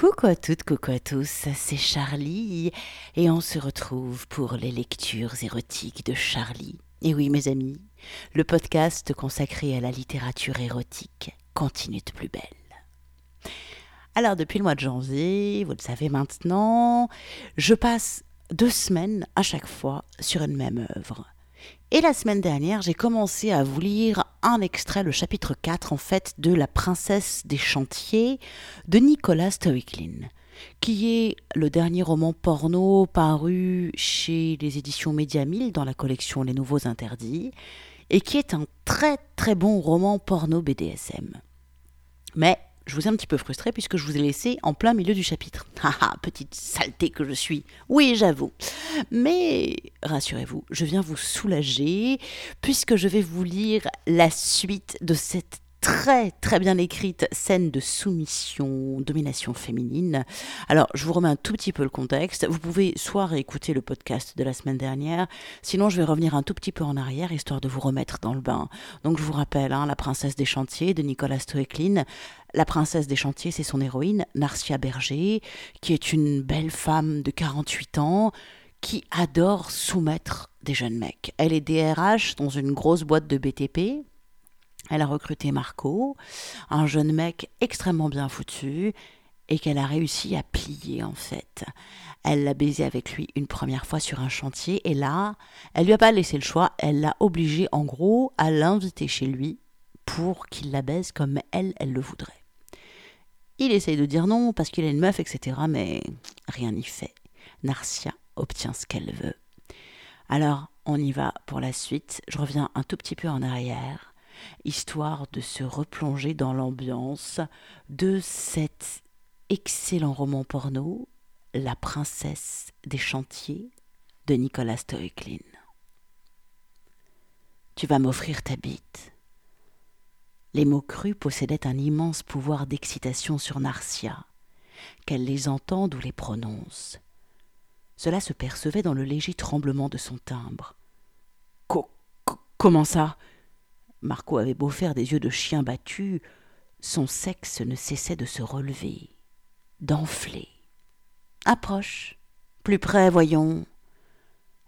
Coucou à toutes, coucou à tous, c'est Charlie et on se retrouve pour les lectures érotiques de Charlie. Et oui mes amis, le podcast consacré à la littérature érotique continue de plus belle. Alors depuis le mois de janvier, vous le savez maintenant, je passe deux semaines à chaque fois sur une même œuvre. Et la semaine dernière, j'ai commencé à vous lire un extrait, le chapitre 4 en fait, de La princesse des chantiers de Nicolas Stoicklin, qui est le dernier roman porno paru chez les éditions Média dans la collection Les Nouveaux Interdits, et qui est un très très bon roman porno BDSM. Mais je vous ai un petit peu frustré puisque je vous ai laissé en plein milieu du chapitre. Ah petite saleté que je suis. Oui, j'avoue. Mais rassurez-vous, je viens vous soulager puisque je vais vous lire la suite de cette très très bien écrite scène de soumission, domination féminine. Alors, je vous remets un tout petit peu le contexte. Vous pouvez soit réécouter le podcast de la semaine dernière, sinon je vais revenir un tout petit peu en arrière, histoire de vous remettre dans le bain. Donc, je vous rappelle, hein, La princesse des chantiers de Nicolas Stoecklin. La princesse des chantiers, c'est son héroïne, Narcia Berger, qui est une belle femme de 48 ans, qui adore soumettre des jeunes mecs. Elle est DRH dans une grosse boîte de BTP, elle a recruté Marco, un jeune mec extrêmement bien foutu, et qu'elle a réussi à plier en fait. Elle l'a baisé avec lui une première fois sur un chantier, et là, elle lui a pas laissé le choix, elle l'a obligé en gros à l'inviter chez lui pour qu'il la baise comme elle, elle le voudrait. Il essaye de dire non parce qu'il a une meuf, etc., mais rien n'y fait. Narcia obtient ce qu'elle veut. Alors, on y va pour la suite. Je reviens un tout petit peu en arrière histoire de se replonger dans l'ambiance de cet excellent roman porno, La princesse des chantiers de Nicolas Stoecklin. Tu vas m'offrir ta bite. Les mots crus possédaient un immense pouvoir d'excitation sur Narcia, qu'elle les entende ou les prononce. Cela se percevait dans le léger tremblement de son timbre. comment ça? Marco avait beau faire des yeux de chien battu, son sexe ne cessait de se relever, d'enfler. Approche. Plus près, voyons.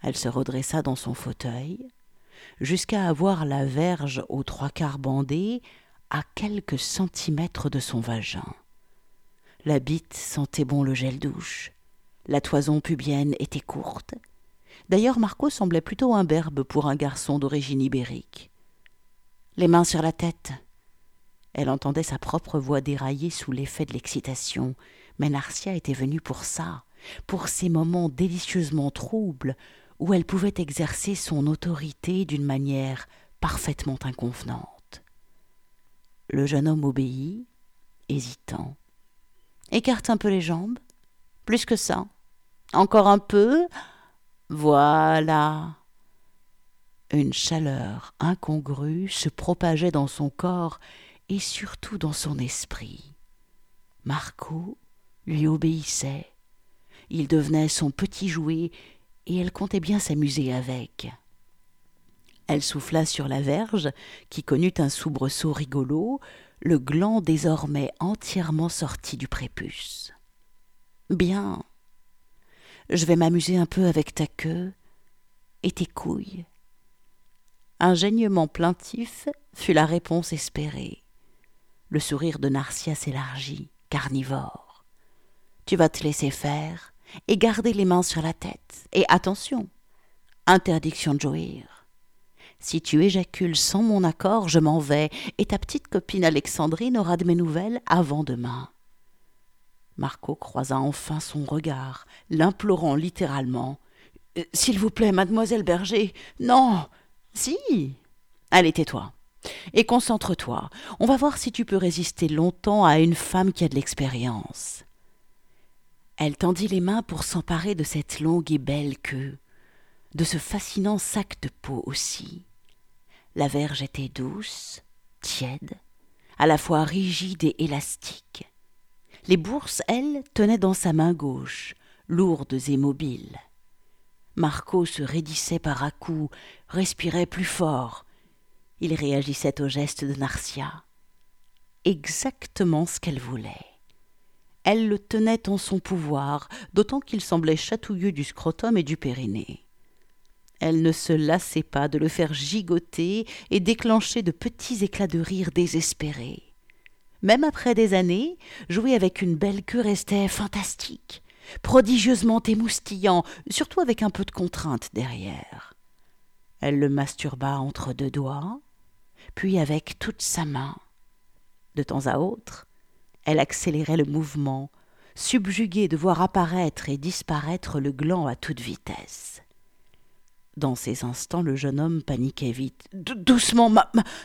Elle se redressa dans son fauteuil, jusqu'à avoir la verge aux trois quarts bandée à quelques centimètres de son vagin. La bite sentait bon le gel douche. La toison pubienne était courte. D'ailleurs, Marco semblait plutôt imberbe pour un garçon d'origine ibérique les mains sur la tête. Elle entendait sa propre voix dérailler sous l'effet de l'excitation, mais Narcia était venue pour ça, pour ces moments délicieusement troubles où elle pouvait exercer son autorité d'une manière parfaitement inconvenante. Le jeune homme obéit, hésitant. Écarte un peu les jambes. Plus que ça. Encore un peu. Voilà. Une chaleur incongrue se propageait dans son corps et surtout dans son esprit. Marco lui obéissait. Il devenait son petit jouet et elle comptait bien s'amuser avec. Elle souffla sur la verge, qui connut un soubresaut rigolo, le gland désormais entièrement sorti du prépuce. Bien. Je vais m'amuser un peu avec ta queue et tes couilles. Un plaintif fut la réponse espérée. Le sourire de Narcia s'élargit, carnivore. Tu vas te laisser faire et garder les mains sur la tête. Et attention, interdiction de jouir. Si tu éjacules sans mon accord, je m'en vais, et ta petite copine Alexandrine aura de mes nouvelles avant demain. Marco croisa enfin son regard, l'implorant littéralement. Euh, s'il vous plaît, mademoiselle Berger, non, si. Allez, tais-toi. Et concentre-toi. On va voir si tu peux résister longtemps à une femme qui a de l'expérience. Elle tendit les mains pour s'emparer de cette longue et belle queue, de ce fascinant sac de peau aussi. La verge était douce, tiède, à la fois rigide et élastique. Les bourses, elles, tenaient dans sa main gauche, lourdes et mobiles. Marco se raidissait par à-coups, respirait plus fort. Il réagissait au geste de Narcia. Exactement ce qu'elle voulait. elle le tenait en son pouvoir, d'autant qu'il semblait chatouilleux du scrotum et du périnée. Elle ne se lassait pas de le faire gigoter et déclencher de petits éclats de rire désespérés. Même après des années, jouer avec une belle queue restait fantastique, prodigieusement émoustillant, surtout avec un peu de contrainte derrière. Elle le masturba entre deux doigts, puis avec toute sa main. De temps à autre, elle accélérait le mouvement, subjuguée de voir apparaître et disparaître le gland à toute vitesse. Dans ces instants, le jeune homme paniquait vite. Doucement,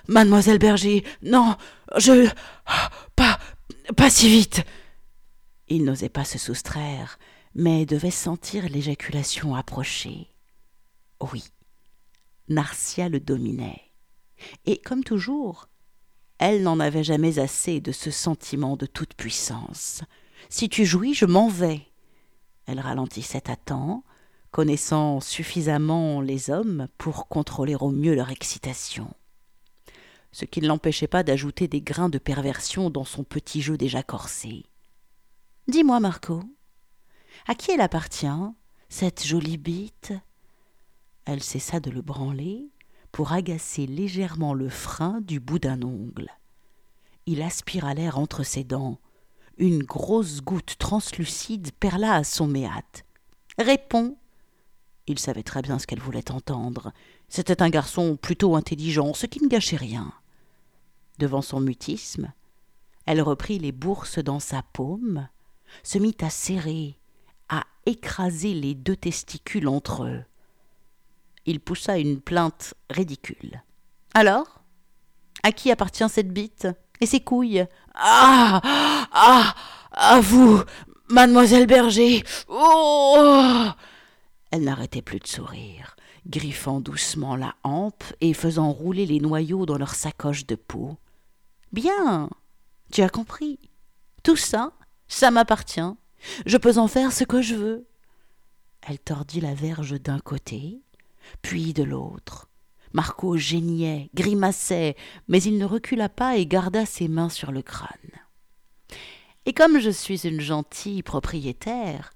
mademoiselle Berger. Non, je. Pas. pas si vite. Il n'osait pas se soustraire, mais devait sentir l'éjaculation approcher. Oui, Narcia le dominait. Et comme toujours, elle n'en avait jamais assez de ce sentiment de toute puissance. Si tu jouis, je m'en vais. Elle ralentissait à temps, connaissant suffisamment les hommes pour contrôler au mieux leur excitation. Ce qui ne l'empêchait pas d'ajouter des grains de perversion dans son petit jeu déjà corsé. Dis-moi, Marco, à qui elle appartient, cette jolie bite? Elle cessa de le branler pour agacer légèrement le frein du bout d'un ongle. Il aspira l'air entre ses dents. Une grosse goutte translucide perla à son méate. Réponds. Il savait très bien ce qu'elle voulait entendre. C'était un garçon plutôt intelligent, ce qui ne gâchait rien. Devant son mutisme, elle reprit les bourses dans sa paume, se mit à serrer, à écraser les deux testicules entre eux. Il poussa une plainte ridicule. Alors À qui appartient cette bite Et ses couilles? Ah Ah À vous Mademoiselle Berger. Oh Elle n'arrêtait plus de sourire, griffant doucement la hampe et faisant rouler les noyaux dans leur sacoche de peau. Bien Tu as compris. Tout ça, ça m'appartient. Je peux en faire ce que je veux. Elle tordit la verge d'un côté, puis de l'autre. Marco geignait, grimaçait, mais il ne recula pas et garda ses mains sur le crâne. Et comme je suis une gentille propriétaire,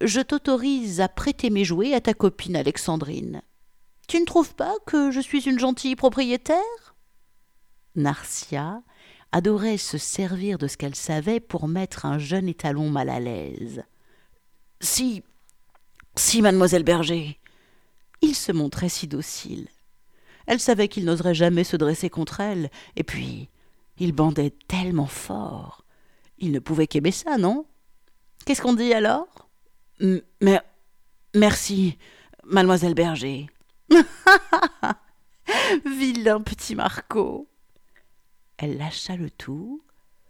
je t'autorise à prêter mes jouets à ta copine Alexandrine. Tu ne trouves pas que je suis une gentille propriétaire? Narcia adorait se servir de ce qu'elle savait pour mettre un jeune étalon mal à l'aise. Si, si, mademoiselle Berger, il se montrait si docile. Elle savait qu'il n'oserait jamais se dresser contre elle, et puis il bandait tellement fort. Il ne pouvait qu'aimer ça, non? Qu'est-ce qu'on dit alors? Mais merci, mademoiselle Berger. Vilain petit Marco. Elle lâcha le tout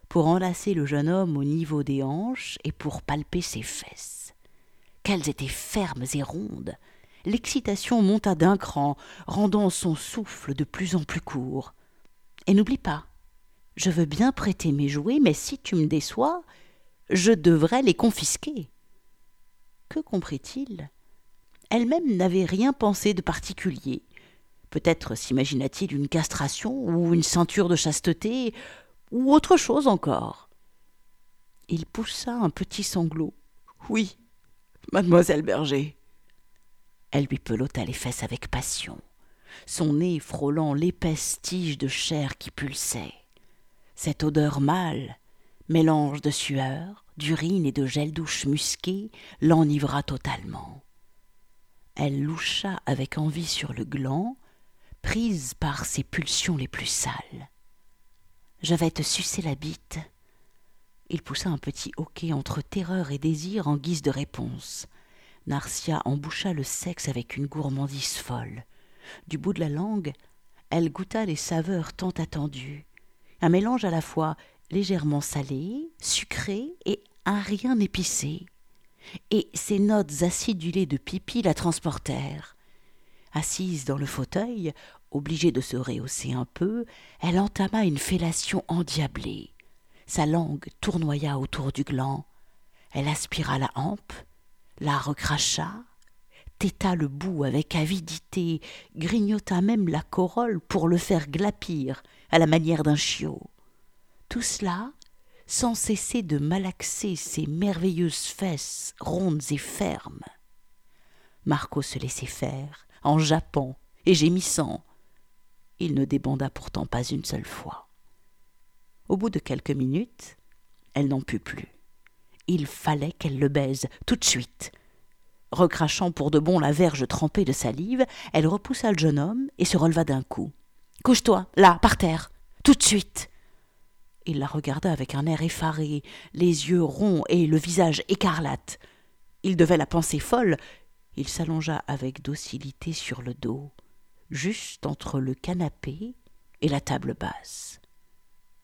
pour enlacer le jeune homme au niveau des hanches et pour palper ses fesses. Qu'elles étaient fermes et rondes, l'excitation monta d'un cran, rendant son souffle de plus en plus court. Et n'oublie pas, je veux bien prêter mes jouets, mais si tu me déçois, je devrais les confisquer. Que comprit-il? Elle-même n'avait rien pensé de particulier. Peut-être s'imagina-t-il une castration ou une ceinture de chasteté ou autre chose encore. Il poussa un petit sanglot. Oui, mademoiselle Berger. Elle lui pelota les fesses avec passion, son nez frôlant l'épaisse tige de chair qui pulsait. Cette odeur mâle, mélange de sueur, d'urine et de gel douche musqué, l'enivra totalement. Elle loucha avec envie sur le gland, prise par ses pulsions les plus sales. Je vais te sucer la bite. Il poussa un petit hoquet entre terreur et désir en guise de réponse. Narcia emboucha le sexe avec une gourmandise folle. Du bout de la langue, elle goûta les saveurs tant attendues. Un mélange à la fois légèrement salé, sucré et un rien épicé. Et ces notes acidulées de pipi la transportèrent. Assise dans le fauteuil, obligée de se rehausser un peu, elle entama une fellation endiablée. Sa langue tournoya autour du gland. Elle aspira la hampe, la recracha, téta le bout avec avidité, grignota même la corolle pour le faire glapir à la manière d'un chiot. Tout cela sans cesser de malaxer ses merveilleuses fesses rondes et fermes. Marco se laissait faire, en jappant et gémissant. Il ne débanda pourtant pas une seule fois. Au bout de quelques minutes, elle n'en put plus. Il fallait qu'elle le baise, tout de suite. Recrachant pour de bon la verge trempée de salive, elle repoussa le jeune homme et se releva d'un coup. Couche-toi, là, par terre, tout de suite. Il la regarda avec un air effaré, les yeux ronds et le visage écarlate. Il devait la penser folle. Il s'allongea avec docilité sur le dos, juste entre le canapé et la table basse.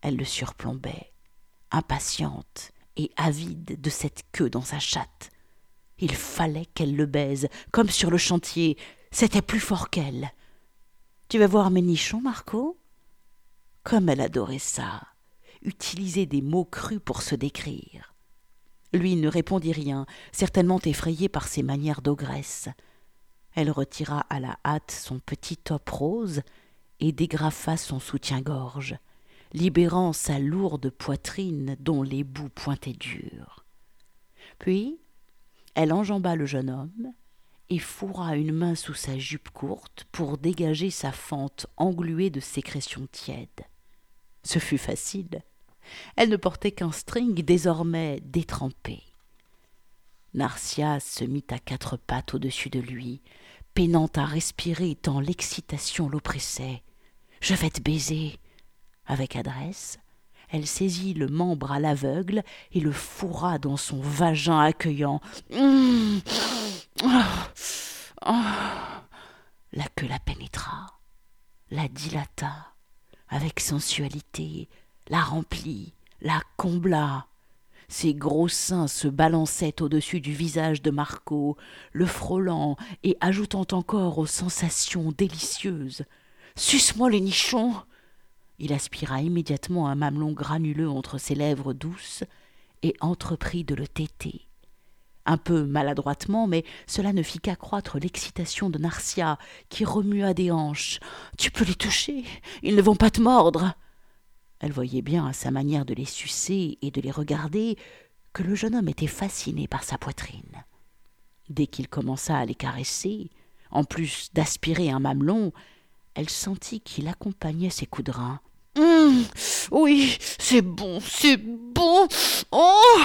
Elle le surplombait, impatiente et avide de cette queue dans sa chatte. Il fallait qu'elle le baise, comme sur le chantier. C'était plus fort qu'elle. Tu vas voir mes nichons, Marco? Comme elle adorait ça utiliser des mots crus pour se décrire. Lui ne répondit rien, certainement effrayé par ses manières d'ogresse. Elle retira à la hâte son petit top rose et dégrafa son soutien-gorge, libérant sa lourde poitrine dont les bouts pointaient dur. Puis, elle enjamba le jeune homme et fourra une main sous sa jupe courte pour dégager sa fente engluée de sécrétions tièdes. Ce fut facile. Elle ne portait qu'un string désormais détrempé. Narcia se mit à quatre pattes au-dessus de lui, peinant à respirer tant l'excitation l'oppressait. Je vais te baiser. Avec adresse, elle saisit le membre à l'aveugle et le fourra dans son vagin accueillant. Mmh. La queue la pénétra, la dilata avec sensualité, la remplit, la combla. Ses gros seins se balançaient au-dessus du visage de Marco, le frôlant et ajoutant encore aux sensations délicieuses. Suce-moi le nichon Il aspira immédiatement un mamelon granuleux entre ses lèvres douces et entreprit de le téter. Un peu maladroitement, mais cela ne fit qu'accroître l'excitation de Narcia, qui remua des hanches. Tu peux les toucher, ils ne vont pas te mordre. Elle voyait bien à sa manière de les sucer et de les regarder que le jeune homme était fasciné par sa poitrine. Dès qu'il commença à les caresser, en plus d'aspirer un mamelon, elle sentit qu'il accompagnait ses coups de rein. Hum, oui, c'est bon, c'est bon. Oh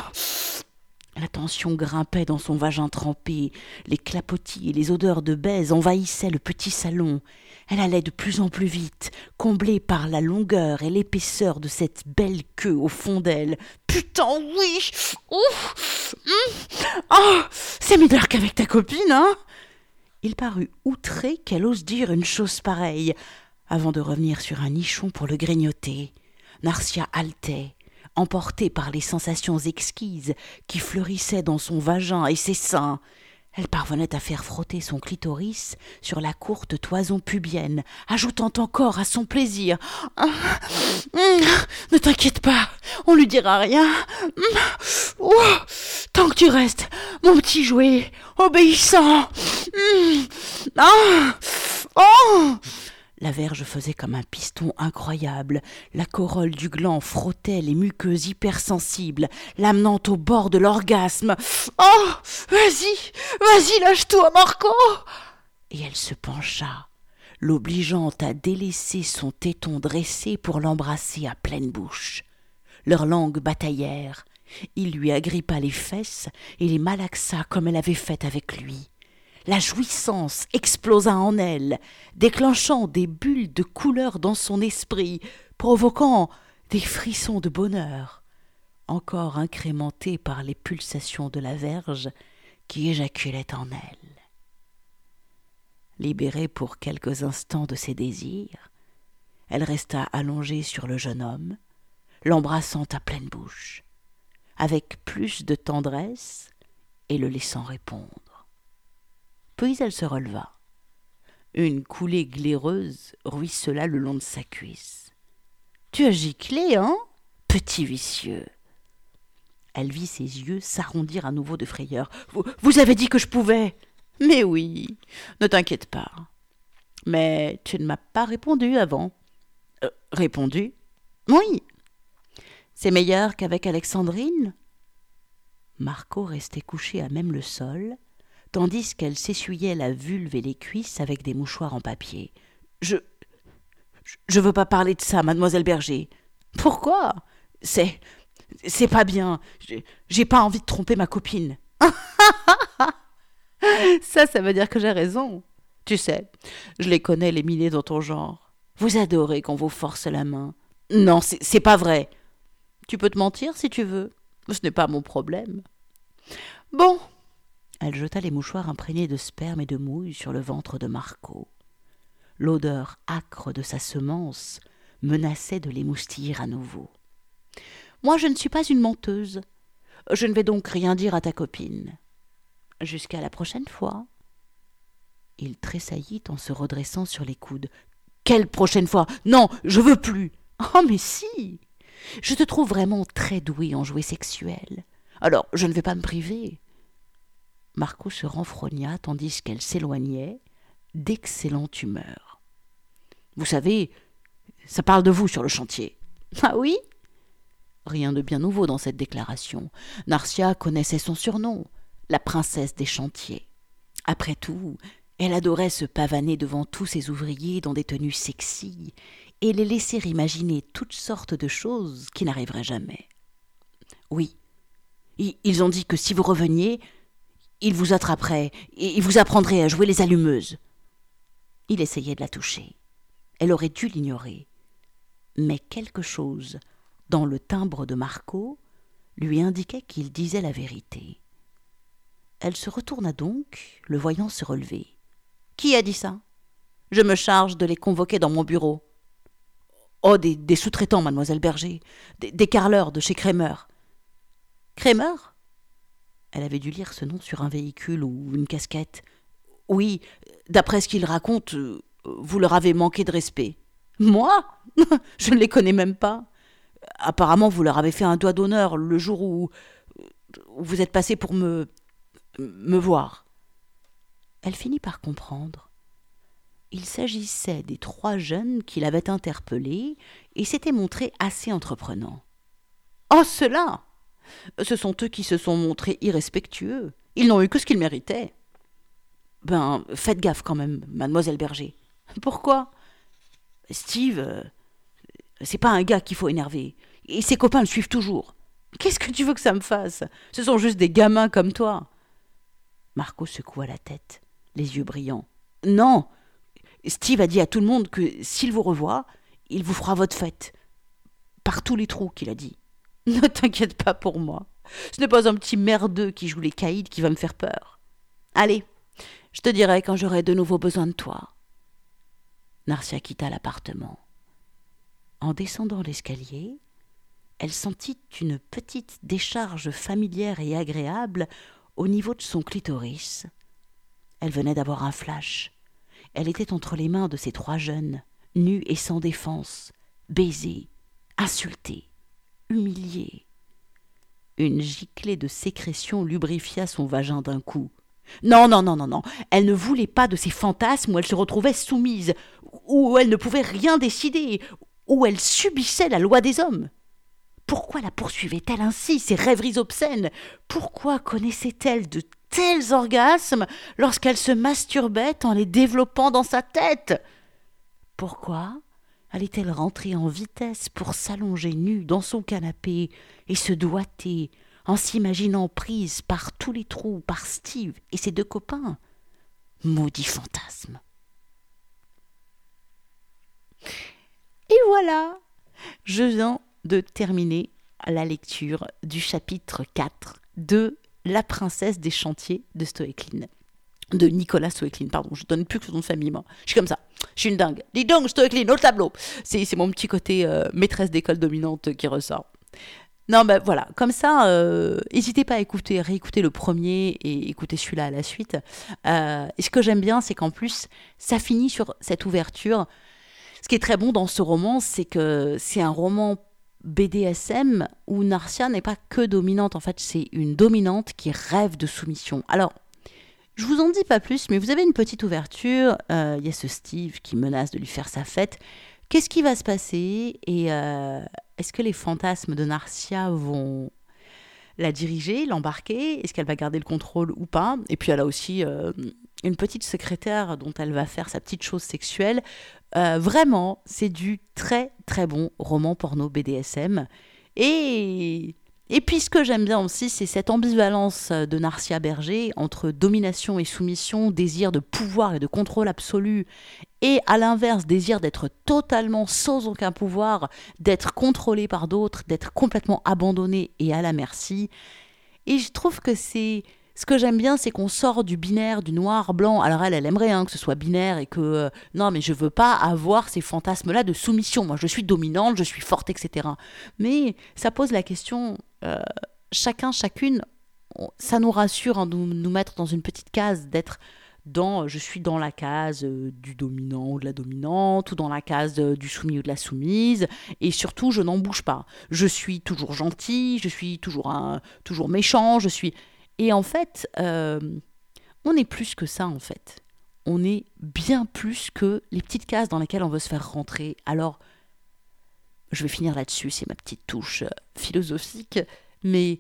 la tension grimpait dans son vagin trempé, les clapotis et les odeurs de baise envahissaient le petit salon. Elle allait de plus en plus vite, comblée par la longueur et l'épaisseur de cette belle queue au fond d'elle. Putain, oui Ouf! Oh C'est mieux qu'avec ta copine, hein! Il parut outré qu'elle ose dire une chose pareille, avant de revenir sur un nichon pour le grignoter. Narcia haletait emportée par les sensations exquises qui fleurissaient dans son vagin et ses seins. Elle parvenait à faire frotter son clitoris sur la courte toison pubienne, ajoutant encore à son plaisir ah, hum, Ne t'inquiète pas, on lui dira rien. Hum, tant que tu restes, mon petit jouet, obéissant. La verge faisait comme un piston incroyable. La corolle du gland frottait les muqueuses hypersensibles, l'amenant au bord de l'orgasme. Oh Vas-y Vas-y, lâche-toi, Marco Et elle se pencha, l'obligeant à délaisser son téton dressé pour l'embrasser à pleine bouche. Leurs langues bataillèrent. Il lui agrippa les fesses et les malaxa comme elle avait fait avec lui la jouissance explosa en elle, déclenchant des bulles de couleur dans son esprit, provoquant des frissons de bonheur, encore incrémentés par les pulsations de la verge qui éjaculait en elle. Libérée pour quelques instants de ses désirs, elle resta allongée sur le jeune homme, l'embrassant à pleine bouche, avec plus de tendresse et le laissant répondre. Puis elle se releva. Une coulée glaireuse ruissela le long de sa cuisse. Tu as giclé, hein? Petit vicieux. Elle vit ses yeux s'arrondir à nouveau de frayeur. Vous, avez dit que je pouvais. Mais oui, ne t'inquiète pas. Mais tu ne m'as pas répondu avant. Euh, répondu? Oui. C'est meilleur qu'avec Alexandrine? Marco restait couché à même le sol, tandis qu'elle s'essuyait la vulve et les cuisses avec des mouchoirs en papier. Je. Je veux pas parler de ça, mademoiselle Berger. Pourquoi C'est. C'est pas bien. J'ai pas envie de tromper ma copine. ça, ça veut dire que j'ai raison. Tu sais, je les connais, les minés dans ton genre. Vous adorez qu'on vous force la main. Non, c'est pas vrai. Tu peux te mentir si tu veux. Ce n'est pas mon problème. Bon. Elle jeta les mouchoirs imprégnés de sperme et de mouille sur le ventre de Marco. L'odeur âcre de sa semence menaçait de l'émoustiller à nouveau. Moi, je ne suis pas une menteuse. Je ne vais donc rien dire à ta copine. Jusqu'à la prochaine fois. Il tressaillit en se redressant sur les coudes. Quelle prochaine fois? Non, je veux plus. Oh, mais si Je te trouve vraiment très doué en jouets sexuels. Alors, je ne vais pas me priver. Marco se renfrogna tandis qu'elle s'éloignait, d'excellente humeur. Vous savez, ça parle de vous sur le chantier. Ah oui? Rien de bien nouveau dans cette déclaration. Narcia connaissait son surnom, la princesse des chantiers. Après tout, elle adorait se pavaner devant tous ses ouvriers dans des tenues sexy et les laisser imaginer toutes sortes de choses qui n'arriveraient jamais. Oui, ils ont dit que si vous reveniez, ils vous attraperaient et vous apprendraient à jouer les allumeuses. Il essayait de la toucher. Elle aurait dû l'ignorer. Mais quelque chose dans le timbre de Marco lui indiquait qu'il disait la vérité. Elle se retourna donc, le voyant se relever. Qui a dit ça? Je me charge de les convoquer dans mon bureau. Oh, des, sous-traitants, mademoiselle Berger, des, des carleurs de chez Kramer. Kramer? Elle avait dû lire ce nom sur un véhicule ou une casquette. Oui, d'après ce qu'il raconte, vous leur avez manqué de respect. Moi? Je ne les connais même pas. Apparemment, vous leur avez fait un doigt d'honneur le jour où, vous êtes passé pour me. me voir. Elle finit par comprendre. Il s'agissait des trois jeunes qui l'avaient interpellé et s'étaient montrés assez entreprenants. Oh, cela Ce sont eux qui se sont montrés irrespectueux. Ils n'ont eu que ce qu'ils méritaient. Ben, faites gaffe quand même, mademoiselle Berger. Pourquoi? Steve, euh, c'est pas un gars qu'il faut énerver. Et ses copains le suivent toujours. Qu'est-ce que tu veux que ça me fasse? Ce sont juste des gamins comme toi. Marco secoua la tête, les yeux brillants. Non Steve a dit à tout le monde que s'il vous revoit, il vous fera votre fête. Par tous les trous qu'il a dit. Ne t'inquiète pas pour moi. Ce n'est pas un petit merdeux qui joue les caïds qui va me faire peur. Allez, je te dirai quand j'aurai de nouveau besoin de toi. Narcia quitta l'appartement. En descendant l'escalier, elle sentit une petite décharge familière et agréable au niveau de son clitoris. Elle venait d'avoir un flash. Elle était entre les mains de ces trois jeunes, nus et sans défense, baisés, insultés, humiliés. Une giclée de sécrétion lubrifia son vagin d'un coup. Non, non, non, non, non. Elle ne voulait pas de ces fantasmes où elle se retrouvait soumise, où elle ne pouvait rien décider, où elle subissait la loi des hommes. Pourquoi la poursuivait-elle ainsi, ces rêveries obscènes? Pourquoi connaissait-elle de tels orgasmes lorsqu'elle se masturbait en les développant dans sa tête? Pourquoi? Allait-elle rentrer en vitesse pour s'allonger nue dans son canapé et se doiter en s'imaginant prise par tous les trous par Steve et ses deux copains? Maudit fantasme Et voilà, je viens de terminer la lecture du chapitre 4 de La princesse des chantiers de Stoeckling. De Nicolas Stoeckling, pardon, je donne plus que son nom de famille, moi. Je suis comme ça, je suis une dingue. Dis donc, Stoeckling, au tableau C'est mon petit côté euh, maîtresse d'école dominante qui ressort. Non, ben voilà, comme ça, euh, n'hésitez pas à écouter, réécouter le premier et écouter celui-là à la suite. Euh, et ce que j'aime bien, c'est qu'en plus, ça finit sur cette ouverture ce qui est très bon dans ce roman, c'est que c'est un roman BDSM où Narcia n'est pas que dominante. En fait, c'est une dominante qui rêve de soumission. Alors, je vous en dis pas plus, mais vous avez une petite ouverture. Euh, il y a ce Steve qui menace de lui faire sa fête. Qu'est-ce qui va se passer? Et euh, est-ce que les fantasmes de Narcia vont la diriger, l'embarquer? Est-ce qu'elle va garder le contrôle ou pas? Et puis elle a aussi euh, une petite secrétaire dont elle va faire sa petite chose sexuelle. Vraiment, c'est du très très bon roman porno BDSM. Et et puis ce que j'aime bien aussi, c'est cette ambivalence de Narcia Berger entre domination et soumission, désir de pouvoir et de contrôle absolu, et à l'inverse, désir d'être totalement sans aucun pouvoir, d'être contrôlé par d'autres, d'être complètement abandonné et à la merci. Et je trouve que c'est ce que j'aime bien, c'est qu'on sort du binaire, du noir-blanc. Alors elle, elle aimerait hein, que ce soit binaire et que euh, non, mais je veux pas avoir ces fantasmes-là de soumission. Moi, je suis dominante, je suis forte, etc. Mais ça pose la question, euh, chacun, chacune, ça nous rassure hein, de nous, mettre dans une petite case, d'être dans, je suis dans la case euh, du dominant ou de la dominante, ou dans la case du soumis ou de la soumise, et surtout, je n'en bouge pas. Je suis toujours gentil, je suis toujours, un, toujours méchant, je suis et en fait, euh, on est plus que ça, en fait. On est bien plus que les petites cases dans lesquelles on veut se faire rentrer. Alors, je vais finir là-dessus, c'est ma petite touche euh, philosophique, mais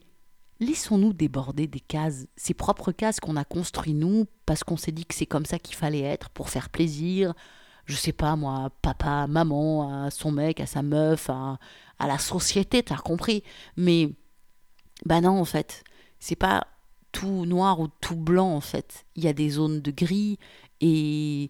laissons-nous déborder des cases, ces propres cases qu'on a construites nous, parce qu'on s'est dit que c'est comme ça qu'il fallait être, pour faire plaisir, je sais pas moi, papa, maman, à son mec, à sa meuf, à, à la société, t'as compris. Mais, bah non, en fait, c'est pas tout noir ou tout blanc en fait. Il y a des zones de gris et,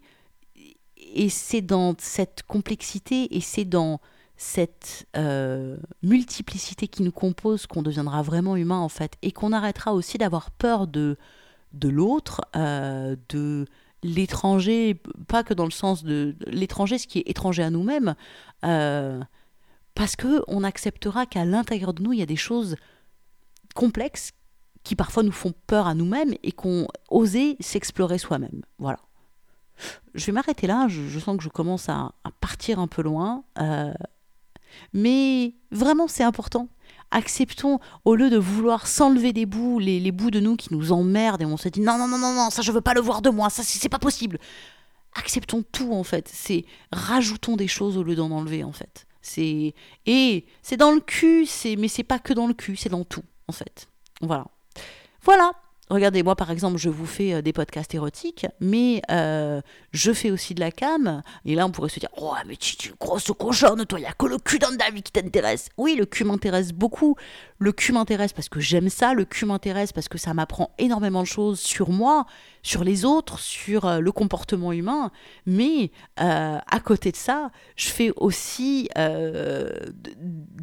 et c'est dans cette complexité et c'est dans cette euh, multiplicité qui nous compose qu'on deviendra vraiment humain en fait et qu'on arrêtera aussi d'avoir peur de, de l'autre, euh, de l'étranger, pas que dans le sens de, l'étranger, ce qui est étranger à nous-mêmes, euh, parce que on acceptera qu'à l'intérieur de nous il y a des choses complexes qui parfois nous font peur à nous-mêmes et qu'on osé s'explorer soi-même. Voilà. Je vais m'arrêter là, je, sens que je commence à, partir un peu loin. Mais vraiment, c'est important. Acceptons, au lieu de vouloir s'enlever des bouts, les, bouts de nous qui nous emmerdent et on se dit non, non, non, non, non, ça je veux pas le voir de moi, ça c'est pas possible. Acceptons tout en fait. C'est rajoutons des choses au lieu d'en enlever en fait. C'est et c'est dans le cul, c'est mais c'est pas que dans le cul, c'est dans tout en fait. Voilà. Voilà. Regardez, moi par exemple, je vous fais euh, des podcasts érotiques, mais euh, je fais aussi de la cam. Et là, on pourrait se dire Oh, mais tu es une grosse cochonne, toi, il n'y a que le cul dans ta vie qui t'intéresse. Oui, le cul m'intéresse beaucoup. Le cul m'intéresse parce que j'aime ça. Le cul m'intéresse parce que ça m'apprend énormément de choses sur moi, sur les autres, sur euh, le comportement humain. Mais à côté de ça, je fais aussi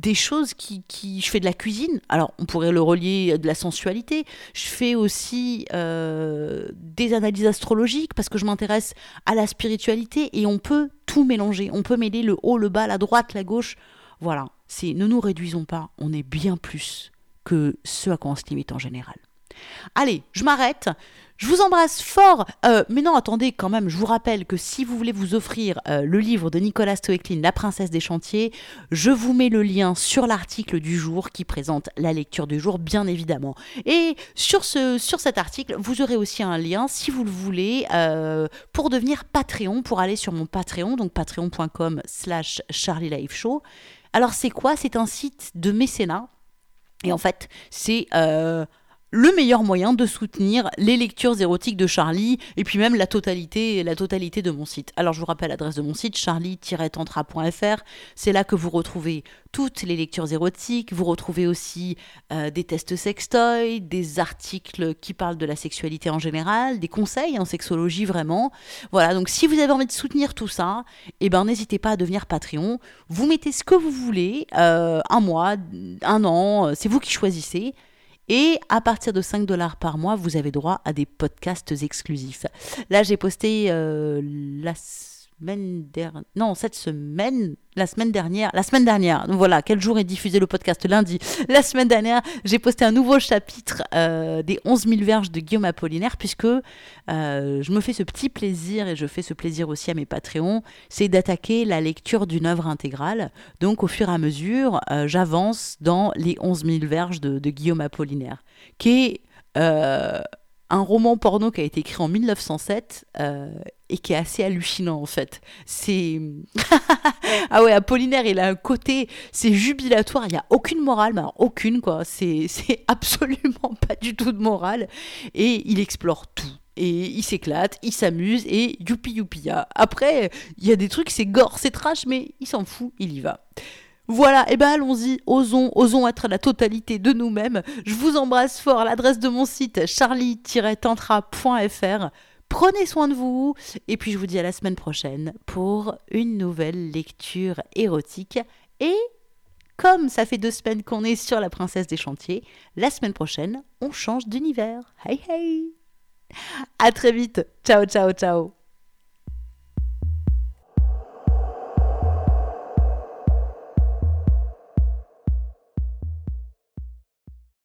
des choses qui, qui. Je fais de la cuisine. Alors, on pourrait le relier à de la sensualité. Je fais aussi euh, des analyses astrologiques parce que je m'intéresse à la spiritualité et on peut tout mélanger. On peut mêler le haut, le bas, la droite, la gauche. Voilà, c'est ne nous réduisons pas, on est bien plus que ce à quoi on se limite en général. Allez, je m'arrête. Je vous embrasse fort. Euh, mais non, attendez, quand même, je vous rappelle que si vous voulez vous offrir euh, le livre de Nicolas Stoecklin, La princesse des chantiers, je vous mets le lien sur l'article du jour qui présente la lecture du jour, bien évidemment. Et sur, ce, sur cet article, vous aurez aussi un lien, si vous le voulez, euh, pour devenir Patreon, pour aller sur mon Patreon, donc patreon.com slash Charlie Show. Alors c'est quoi? C'est un site de mécénat. Et en fait, c'est le meilleur moyen de soutenir les lectures érotiques de Charlie et puis même la totalité, la totalité de mon site. Alors je vous rappelle l'adresse de mon site charlie-tantra.fr. C'est là que vous retrouvez toutes les lectures érotiques. Vous retrouvez aussi euh, des tests sextoy, des articles qui parlent de la sexualité en général, des conseils en sexologie vraiment. Voilà, donc si vous avez envie de soutenir tout ça, eh ben n'hésitez pas à devenir Patreon. Vous mettez ce que vous voulez, euh, un mois, un an, euh, c'est vous qui choisissez. Et à partir de 5 dollars par mois, vous avez droit à des podcasts exclusifs. Là, j'ai posté euh, la Non, cette semaine, la semaine dernière. La semaine dernière, voilà, quel jour est diffusé le podcast Lundi. La semaine dernière, j'ai posté un nouveau chapitre euh, des 11 000 verges de Guillaume Apollinaire, puisque euh, je me fais ce petit plaisir, et je fais ce plaisir aussi à mes Patreons, c'est d'attaquer la lecture d'une œuvre intégrale. Donc, au fur et à mesure, euh, j'avance dans les 11 000 verges de, Guillaume Apollinaire, qui un roman porno qui a été écrit en 1907 euh, et qui est assez hallucinant en fait. C'est ah ouais, Apollinaire, il a un côté, c'est jubilatoire, il n'y a aucune morale, mais aucune quoi. C'est c'est absolument pas du tout de morale et il explore tout. Et il s'éclate, il s'amuse et youpi youpi. Après, il y a des trucs, c'est gore, c'est trash, mais il s'en fout, il y va. Voilà, et eh ben allons-y, osons, osons être la totalité de nous-mêmes. Je vous embrasse fort à l'adresse de mon site charlie-tantra.fr. Prenez soin de vous et puis je vous dis à la semaine prochaine pour une nouvelle lecture érotique. Et comme ça fait deux semaines qu'on est sur la princesse des chantiers, la semaine prochaine, on change d'univers. Hey hey À très vite. Ciao ciao ciao